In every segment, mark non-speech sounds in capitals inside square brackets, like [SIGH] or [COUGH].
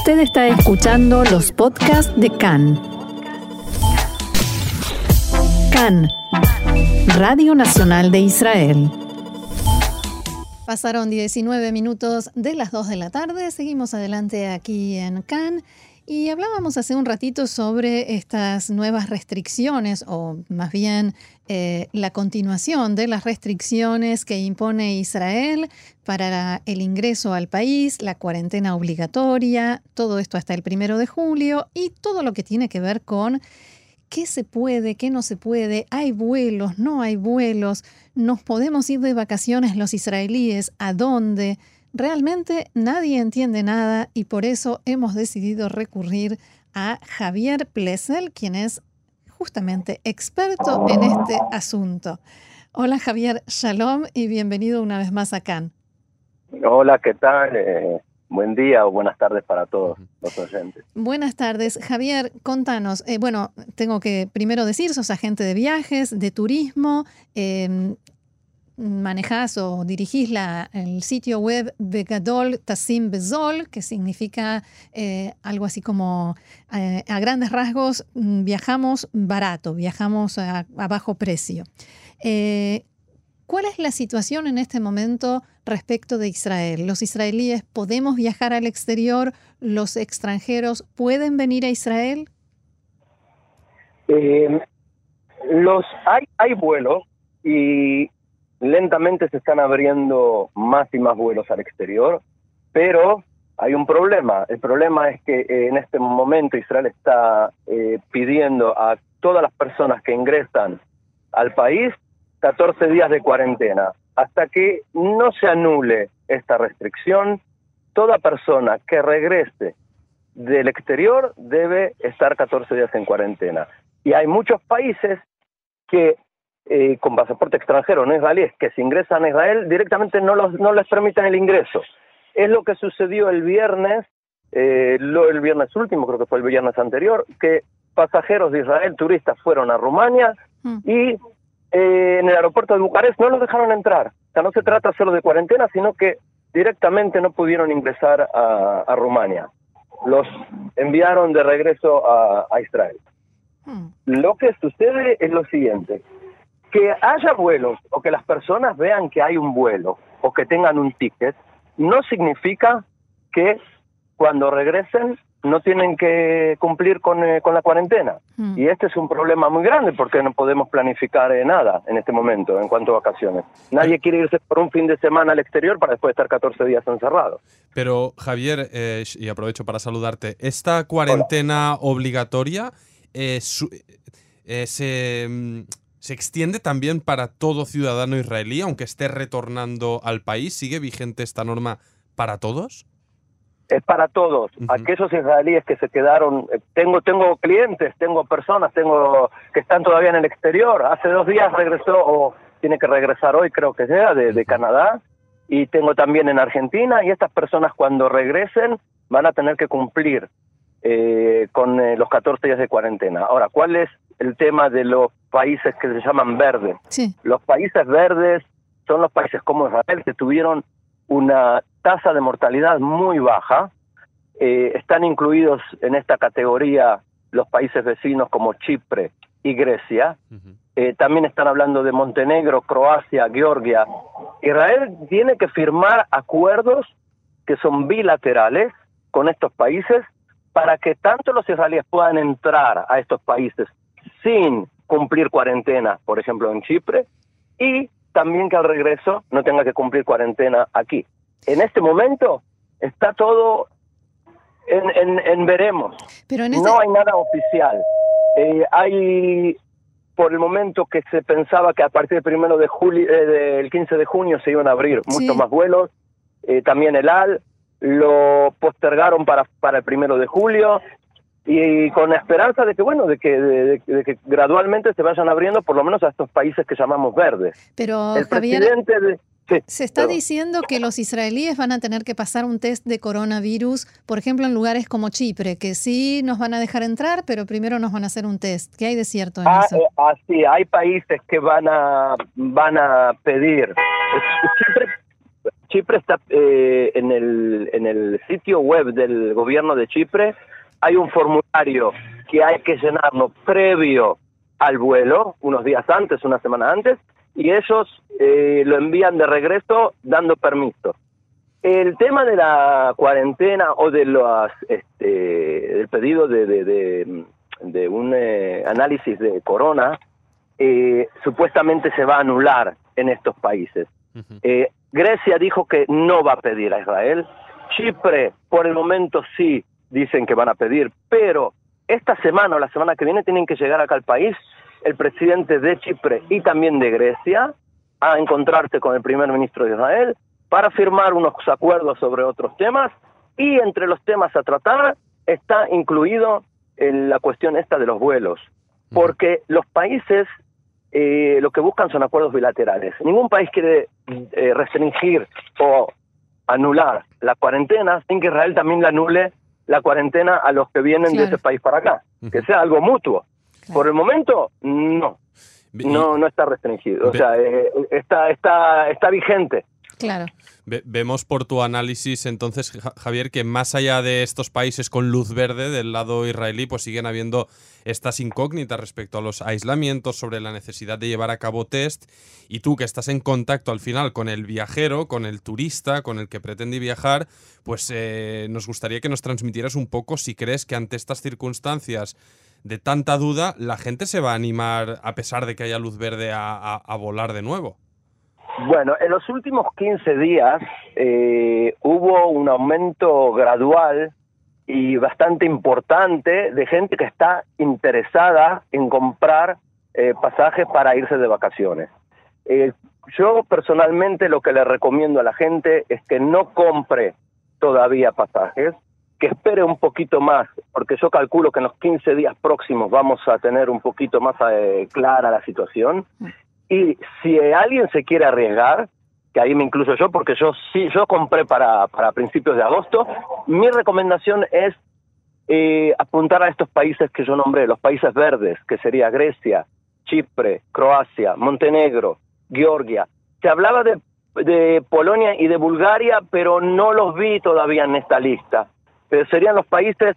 Usted está escuchando los podcasts de CAN. CAN, Radio Nacional de Israel. Pasaron 19 minutos de las 2 de la tarde. Seguimos adelante aquí en CAN. Y hablábamos hace un ratito sobre estas nuevas restricciones, o más bien eh, la continuación de las restricciones que impone Israel para el ingreso al país, la cuarentena obligatoria, todo esto hasta el primero de julio y todo lo que tiene que ver con qué se puede, qué no se puede, hay vuelos, no hay vuelos, nos podemos ir de vacaciones los israelíes, a dónde. Realmente nadie entiende nada y por eso hemos decidido recurrir a Javier Plessel, quien es justamente experto en este asunto. Hola Javier, shalom y bienvenido una vez más a Cannes. Hola, ¿qué tal? Eh, buen día o buenas tardes para todos los oyentes. Buenas tardes. Javier, contanos. Eh, bueno, tengo que primero decir, sos agente de viajes, de turismo. Eh, manejás o dirigís la, el sitio web Begadol Tassim Bezol, que significa eh, algo así como eh, a grandes rasgos mm, viajamos barato, viajamos a, bajo precio. Eh, ¿Cuál es la situación en este momento respecto de Israel? ¿Los israelíes podemos viajar al exterior? ¿Los extranjeros pueden venir a Israel? los hay, hay vuelos y lentamente se están abriendo más y más vuelos al exterior, pero hay un problema. El problema es que eh, en este momento Israel está eh, pidiendo a todas las personas que ingresan al país 14 días de cuarentena. Hasta que no se anule esta restricción, toda persona que regrese del exterior debe estar 14 días en cuarentena. Y hay muchos países que eh, con pasaporte extranjero no israelíes que se ingresan a Israel directamente no, los, no les permiten el ingreso. Es lo que sucedió el viernes, eh, lo, el viernes último, creo que fue el viernes anterior, que pasajeros de Israel, turistas, fueron a Rumania mm. y eh, en el aeropuerto de Bucarest no los dejaron entrar. O sea, no se trata solo de cuarentena, sino que directamente no pudieron ingresar a, Rumania. Los enviaron de regreso a, Israel. Mm. Lo que sucede es lo siguiente que haya vuelos o que las personas vean que hay un vuelo o que tengan un ticket, no significa que cuando regresen no tienen que cumplir con, eh, con la cuarentena. Hmm. Y este es un problema muy grande porque no podemos planificar eh, nada en este momento en cuanto a vacaciones. Nadie quiere irse por un fin de semana al exterior para después estar 14 días encerrado. Pero Javier, eh, y aprovecho para saludarte, ¿esta cuarentena obligatoria se mm, ¿Se extiende también para todo ciudadano israelí, aunque esté retornando al país? ¿Sigue vigente esta norma para todos? Es para todos. Aquellos israelíes que se quedaron, eh, tengo tengo clientes, tengo personas, tengo que están todavía en el exterior. Hace dos días regresó o tiene que regresar hoy, creo que sea, de, Canadá. Y tengo también en Argentina. Y estas personas cuando regresen van a tener que cumplir eh, con eh, los 14 días de cuarentena. Ahora, ¿cuál es el tema de los países que se llaman verdes. Los países verdes son los países como Israel que tuvieron una tasa de mortalidad muy baja. Eh, están incluidos en esta categoría los países vecinos como Chipre y Grecia. Eh, también están hablando de Montenegro, Croacia, Georgia. Israel tiene que firmar acuerdos que son bilaterales con estos países para que tanto los israelíes puedan entrar a estos países sin cumplir cuarentena, por ejemplo, en Chipre, y también que al regreso no tenga que cumplir cuarentena aquí. En este momento está todo en, veremos. Pero No hay nada oficial. Eh, hay, por el momento que se pensaba que a partir del primero de julio, eh, del 15 de junio se iban a abrir muchos más vuelos, eh, también el AL, lo postergaron para, para el primero de julio, y con la esperanza de que bueno de que, de, que gradualmente se vayan abriendo por lo menos a estos países que llamamos verdes pero el presidente se está diciendo que los israelíes van a tener que pasar un test de coronavirus, por ejemplo, en lugares como Chipre, que sí nos van a dejar entrar, pero primero nos van a hacer un test. ¿Qué hay de cierto en ah, eso? Eh, ah, sí, hay países que van a van a pedir. Chipre Chipre está eh, en, el, en el sitio web del gobierno de Chipre, hay un formulario que hay que llenarlo previo al vuelo, unos días antes, una semana antes, y ellos eh, lo envían de regreso dando permiso. El tema de la cuarentena o de los, este, del pedido de, de, de, un eh, análisis de corona, eh, supuestamente se va a anular en estos países. Grecia dijo que no va a pedir a Israel. Chipre, por el momento sí, dicen que van a pedir, pero esta semana o la semana que viene tienen que llegar acá al país. El presidente de Chipre y también de Grecia a encontrarse con el primer ministro de Israel para firmar unos acuerdos sobre otros temas. Y entre los temas a tratar está incluido la cuestión esta de los vuelos, porque los países eh, lo que buscan son acuerdos bilaterales. Ningún país quiere eh, restringir o anular la cuarentena sin que Israel también la anule la cuarentena a los que vienen de ese país para acá, que sea algo mutuo. Por el momento, no. No, no está restringido. O sea, eh, está, está, está vigente. Claro. vemos por tu análisis entonces, Javier, que más allá de estos países con luz verde del lado israelí, pues siguen habiendo estas incógnitas respecto a los aislamientos, sobre la necesidad de llevar a cabo test. Y tú que estás en contacto al final con el viajero, con el turista, con el que pretende viajar, pues eh, nos gustaría que nos transmitieras un poco si crees que ante estas circunstancias de tanta duda, la gente se va a animar, a pesar de que haya luz verde, a volar de nuevo. Bueno, en los últimos 15 días eh, hubo un aumento gradual y bastante importante de gente que está interesada en comprar eh, pasajes para irse de vacaciones. Eh, yo personalmente lo que le recomiendo a la gente es que no compre todavía pasajes, que espere un poquito más, porque yo calculo que en los 15 días próximos vamos a tener un poquito más clara la situación y si alguien se quiere arriesgar, que ahí me incluyo yo, porque yo sí, yo compré para, para principios de agosto, mi recomendación es eh, apuntar a estos países que yo nombré, los países verdes, que sería Grecia, Chipre, Croacia, Montenegro, Georgia. Se hablaba de, de Polonia y de Bulgaria, pero no los vi todavía en esta lista. Pero serían los países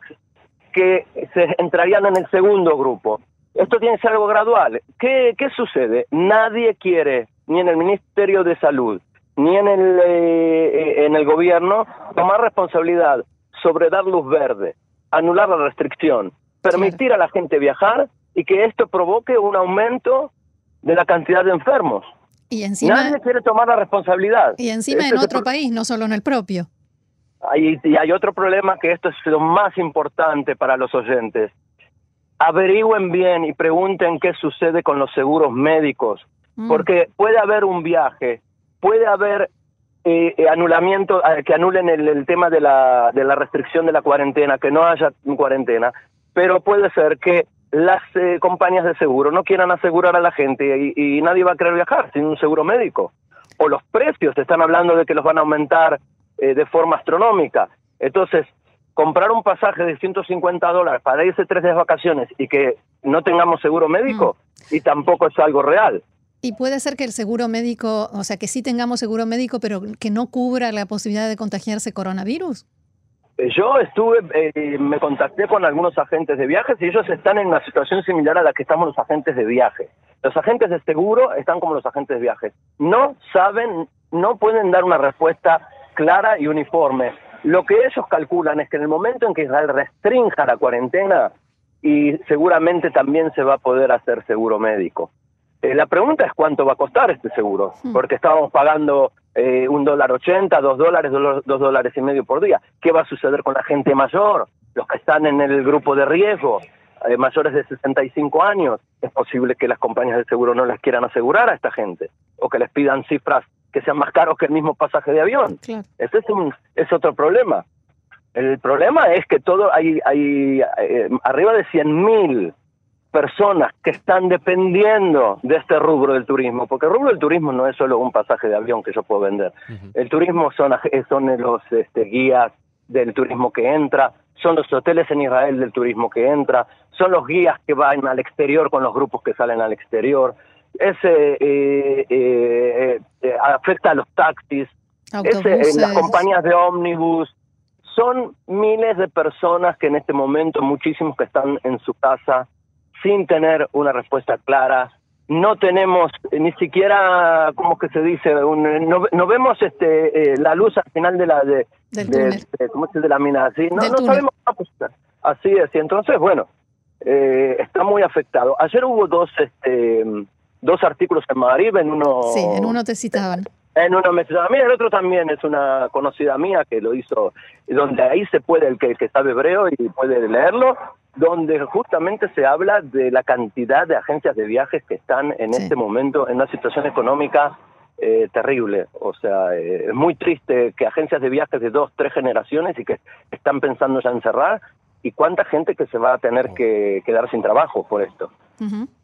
que se entrarían en el segundo grupo. Esto tiene que ser algo gradual. ¿Qué, qué sucede? Nadie quiere, ni en el Ministerio de Salud, ni en el, eh, en el gobierno, tomar responsabilidad sobre dar luz verde, anular la restricción, permitir a la gente viajar y que esto provoque un aumento de la cantidad de enfermos. Y encima, Nadie quiere tomar la responsabilidad. Y encima en otro país, no solo en el propio. Hay, y hay otro problema que esto es lo más importante para los oyentes averigüen bien y pregunten qué sucede con los seguros médicos, mm. porque puede haber un viaje, puede haber eh, eh, anulamiento, eh, que anulen el, tema de la, de la restricción de la cuarentena, que no haya cuarentena, pero puede ser que las compañías de seguro no quieran asegurar a la gente y, y, nadie va a querer viajar sin un seguro médico. O los precios, están hablando de que los van a aumentar de forma astronómica. Entonces, comprar un pasaje de 150 dólares para irse tres días de vacaciones y que no tengamos seguro médico mm. y tampoco es algo real. Y puede ser que el seguro médico, o sea, que sí tengamos seguro médico, pero que no cubra la posibilidad de contagiarse coronavirus. Eh, yo estuve, eh, me contacté con algunos agentes de viajes y ellos están en una situación similar a la que estamos los agentes de viaje. Los agentes de seguro están como los agentes de viaje. No saben, no pueden dar una respuesta clara y uniforme lo que ellos calculan es que en el momento en que Israel restrinja la cuarentena, y seguramente también se va a poder hacer seguro médico. Eh, la pregunta es cuánto va a costar este seguro, hmm. porque estábamos pagando eh, un dólar ochenta, dos dólares, dos, dólares y medio por día. ¿Qué va a suceder con la gente mayor, los que están en el grupo de riesgo, eh, mayores de 65 años? Es posible que las compañías de seguro no las quieran asegurar a esta gente, o que les pidan cifras que sean más caros que el mismo pasaje de avión. Ese es, un, es otro problema. El problema es que todo hay, hay eh, arriba de 100.000 personas que están dependiendo de este rubro del turismo, porque el rubro del turismo no es solo un pasaje de avión que yo puedo vender. El turismo son, son los este, guías del turismo que entra, son los hoteles en Israel del turismo que entra, son los guías que van al exterior con los grupos que salen al exterior, ese eh, eh, eh, afecta a los taxis, en las compañías de ómnibus. Son miles de personas que en este momento, muchísimos que están en su casa sin tener una respuesta clara. No tenemos ni siquiera, ¿cómo que se dice? no, vemos este la luz al final de la de, ¿cómo se de la mina? Así, no, no sabemos Así es, y entonces, bueno, eh, está muy afectado. Ayer hubo dos, este, dos artículos en Madrid, en uno... Sí, en uno te citaban. En uno me citaban. Mira, el otro también es una conocida mía que lo hizo, donde ahí se puede, el que, que sabe hebreo y puede leerlo, donde justamente se habla de la cantidad de agencias de viajes que están en este momento en una situación económica eh, terrible. O sea, eh, es muy triste que agencias de viajes de dos, tres generaciones y que están pensando ya en cerrar y cuánta gente que se va a tener que quedar sin trabajo por esto.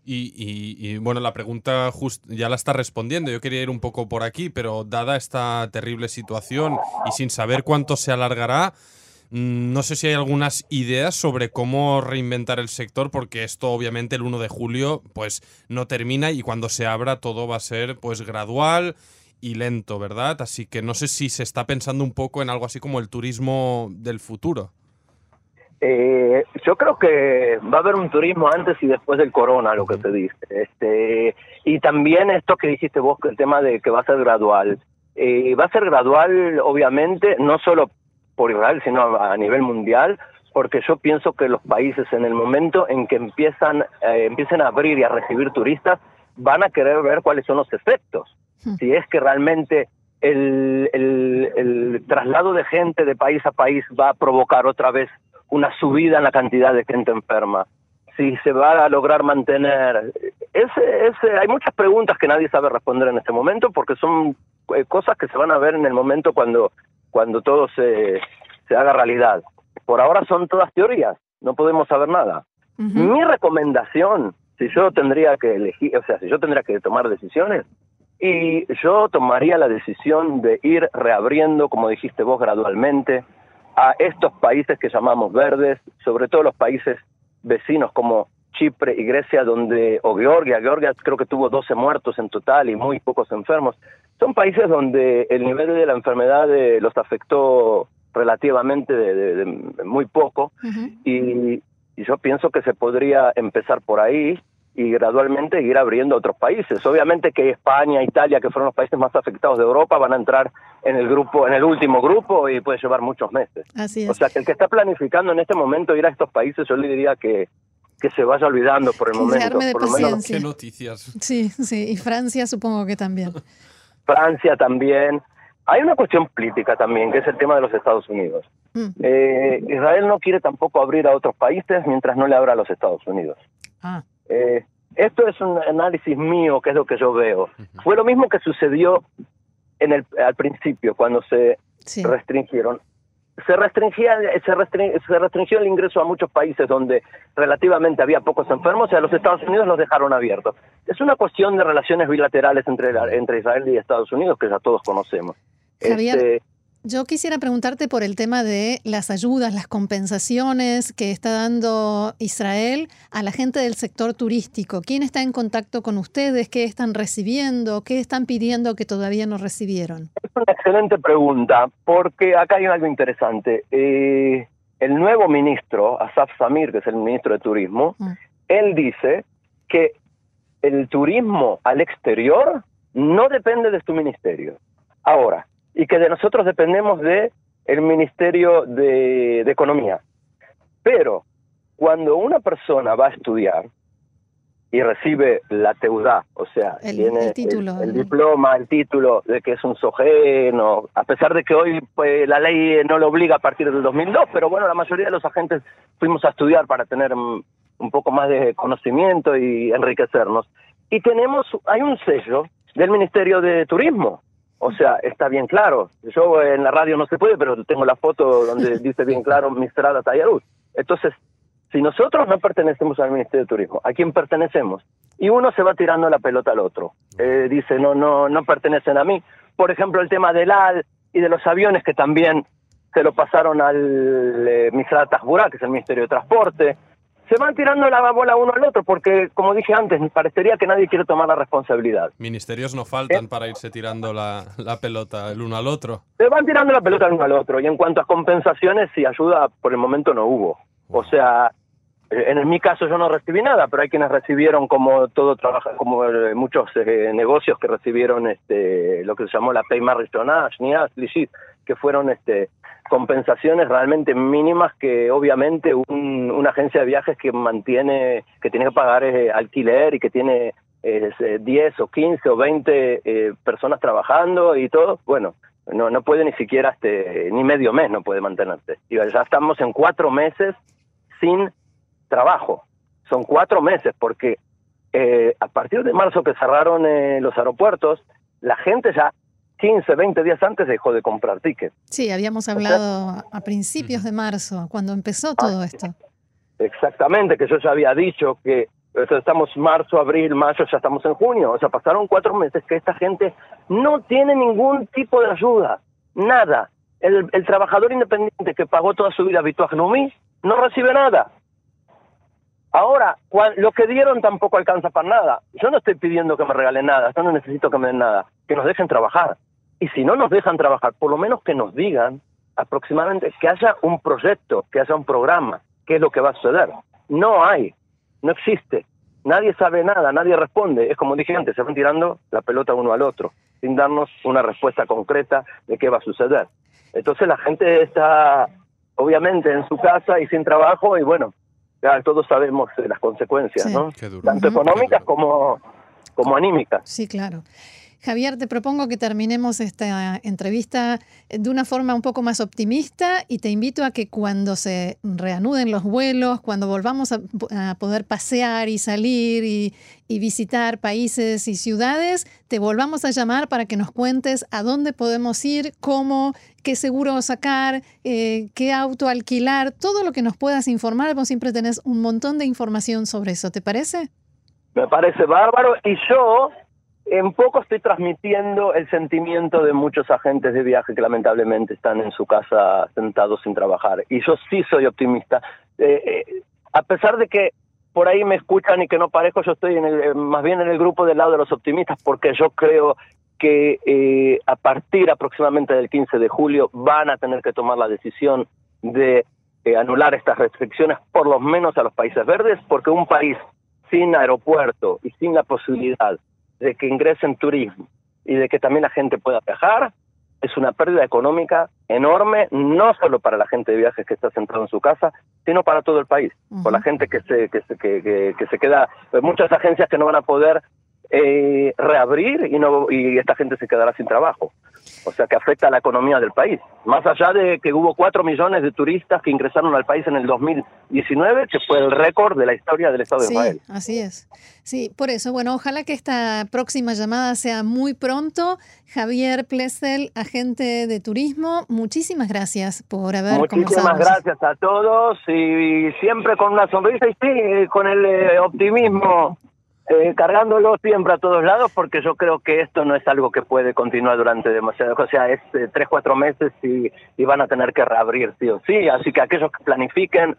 Y, bueno, la pregunta ya la está respondiendo. Yo quería ir un poco por aquí, pero dada esta terrible situación y sin saber cuánto se alargará, mm, no sé si hay algunas ideas sobre cómo reinventar el sector, porque esto obviamente el 1 de julio pues no termina y cuando se abra todo va a ser pues gradual y lento, ¿verdad? Así que no sé si se está pensando un poco en algo así como el turismo del futuro. Eh, yo creo que va a haber un turismo antes y después del corona, lo que se dice. Este, y también esto que dijiste vos, el tema de que va a ser gradual. Eh, va a ser gradual, obviamente, no solo por Israel, sino a nivel mundial, porque yo pienso que los países en el momento en que empiezan, eh, empiecen a abrir y a recibir turistas, van a querer ver cuáles son los efectos. Si es que realmente el, el, el traslado de gente de país a país va a provocar otra vez una subida en la cantidad de gente enferma, si se va a lograr mantener. Ese, ese, hay muchas preguntas que nadie sabe responder en este momento porque son eh, cosas que se van a ver en el momento cuando, cuando todo se, se haga realidad. Por ahora son todas teorías, no podemos saber nada. Mi recomendación, si yo tendría que elegir, o sea, si yo tendría que tomar decisiones, y yo tomaría la decisión de ir reabriendo, como dijiste vos, gradualmente, a estos países que llamamos verdes, sobre todo los países vecinos como Chipre y Grecia, donde, o Georgia, Georgia creo que tuvo 12 muertos en total y muy pocos enfermos. Son países donde el nivel de la enfermedad eh, los afectó relativamente de, muy poco. Y, yo pienso que se podría empezar por ahí y gradualmente ir abriendo otros países. Obviamente que España, Italia, que fueron los países más afectados de Europa, van a entrar en el grupo, en el último grupo y puede llevar muchos meses. Así O sea que el que está planificando en este momento ir a estos países, yo le diría que que se vaya olvidando por el momento. De por Qué noticias. Sí, sí, y Francia supongo que también. Francia también. Hay una cuestión política también, que es el tema de los Estados Unidos. Mm. Eh, Israel no quiere tampoco abrir a otros países mientras no le abra a los Estados Unidos. Ah. Eh, esto es un análisis mío, que es lo que yo veo. Fue lo mismo que sucedió en el, al principio, cuando se restringieron. Se restringía, se, se restringió el ingreso a muchos países donde relativamente había pocos enfermos y a los Estados Unidos los dejaron abiertos. Es una cuestión de relaciones bilaterales entre, entre Israel y Estados Unidos que ya todos conocemos. Este, yo quisiera preguntarte por el tema de las ayudas, las compensaciones que está dando Israel a la gente del sector turístico. ¿Quién está en contacto con ustedes? ¿Qué están recibiendo? ¿Qué están pidiendo que todavía no recibieron? Es una excelente pregunta, porque acá hay algo interesante. Eh, el nuevo ministro, Asaf Samir, que es el ministro de Turismo, mm. él dice que el turismo al exterior no depende de su ministerio. Ahora, y que de nosotros dependemos de el Ministerio de, Economía. Pero cuando una persona va a estudiar y recibe la teudad, o sea, tiene el, título, el, diploma, el título de que es un sojeno, a pesar de que hoy pues, la ley no lo obliga a partir del 2002, pero bueno, la mayoría de los agentes fuimos a estudiar para tener un poco más de conocimiento y enriquecernos. Y tenemos, hay un sello del Ministerio de Turismo, o sea, está bien claro. Yo en la radio no se puede, pero tengo la foto donde [LAUGHS] dice bien claro Mistrada Tayaruz. Entonces, si nosotros no pertenecemos al Ministerio de Turismo, ¿a quién pertenecemos? Y uno se va tirando la pelota al otro. Eh, dice, no, no, no pertenecen a mí. Por ejemplo, el tema del AL y de los aviones que también se lo pasaron al eh, Mistrada Tajburá, que es el Ministerio de Transporte. Se van tirando la bola uno al otro, porque como dije antes, me parecería que nadie quiere tomar la responsabilidad. Ministerios no faltan para irse tirando la, pelota el uno al otro. Se van tirando la pelota el uno al otro, y en cuanto a compensaciones y ayuda, por el momento no hubo. O sea, en mi caso yo no recibí nada, pero hay quienes recibieron como todo trabaja, como eh, muchos eh, negocios que recibieron este lo que se llamó la Pay Marriage que fueron este compensaciones realmente mínimas que obviamente una agencia de viajes que mantiene, que tiene que pagar eh, alquiler y que tiene 10 o 15 o 20 personas trabajando y todo, bueno, no, no puede ni siquiera, este, ni medio mes no puede mantenerse. Y ya estamos en cuatro meses sin trabajo. Son cuatro meses porque eh, a partir de marzo que cerraron eh, los aeropuertos, la gente ya 15, 20 días antes dejó de comprar tickets. Sí, habíamos hablado a principios de marzo, cuando empezó todo esto. Exactamente, que yo ya había dicho que estamos marzo, abril, mayo, ya estamos en junio. O sea, pasaron cuatro meses que esta gente no tiene ningún tipo de ayuda, nada. El, el trabajador independiente que pagó toda su vida Vituaj no recibe nada. Ahora, lo que dieron tampoco alcanza para nada. Yo no estoy pidiendo que me regalen nada, yo no necesito que me den nada, que nos dejen trabajar. Y si no nos dejan trabajar, por lo menos que nos digan aproximadamente que haya un proyecto, que haya un programa, qué es lo que va a suceder. No hay, no existe. Nadie sabe nada, nadie responde. Es como dije antes, se van tirando la pelota uno al otro, sin darnos una respuesta concreta de qué va a suceder. Entonces la gente está obviamente en su casa y sin trabajo y bueno, ya todos sabemos las consecuencias, ¿no? Tanto económicas como, como anímicas. Sí, claro. Javier, te propongo que terminemos esta entrevista de una forma un poco más optimista y te invito a que cuando se reanuden los vuelos, cuando volvamos a, poder pasear y salir y, visitar países y ciudades, te volvamos a llamar para que nos cuentes a dónde podemos ir, cómo, qué seguro sacar, eh, qué auto alquilar, todo lo que nos puedas informar. Vos siempre tenés un montón de información sobre eso, ¿te parece? Me parece bárbaro y yo en poco estoy transmitiendo el sentimiento de muchos agentes de viaje que lamentablemente están en su casa sentados sin trabajar. Y yo sí soy optimista. Eh, eh, a pesar de que por ahí me escuchan y que no parezco, yo estoy en el, eh, más bien en el grupo del lado de los optimistas porque yo creo que a partir aproximadamente del 15 de julio van a tener que tomar la decisión de anular estas restricciones, por lo menos a los países verdes, porque un país sin aeropuerto y sin la posibilidad de que ingresen turismo y de que también la gente pueda viajar, es una pérdida económica enorme, no solo para la gente de viajes que está sentada en su casa, sino para todo el país, por la gente que se, que se, que, que, se queda, pues muchas agencias que no van a poder eh, reabrir y, no, y esta gente se quedará sin trabajo o sea que afecta a la economía del país. Más allá de que hubo cuatro millones de turistas que ingresaron al país en el 2019, que fue el récord de la historia del Estado de Israel. Así es. Sí, por eso, bueno, ojalá que esta próxima llamada sea muy pronto. Javier Plessel, agente de turismo, muchísimas gracias por haber Muchísimas gracias a todos y siempre con una sonrisa y sí, con el eh, optimismo eh, cargándolo siempre a todos lados porque yo creo que esto no es algo que puede continuar durante demasiado, o sea, es eh, tres, cuatro meses y, van a tener que reabrir sí o sí, así que aquellos que planifiquen,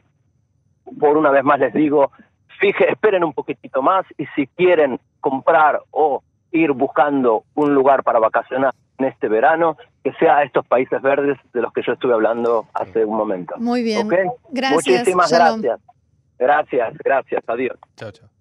por una vez más les digo, fije, esperen un poquitito más y si quieren comprar o ir buscando un lugar para vacacionar en este verano, que sea a estos países verdes de los que yo estuve hablando hace un momento. Muy bien. Gracias. Muchísimas gracias. Gracias, gracias. Adiós. Chao, chao.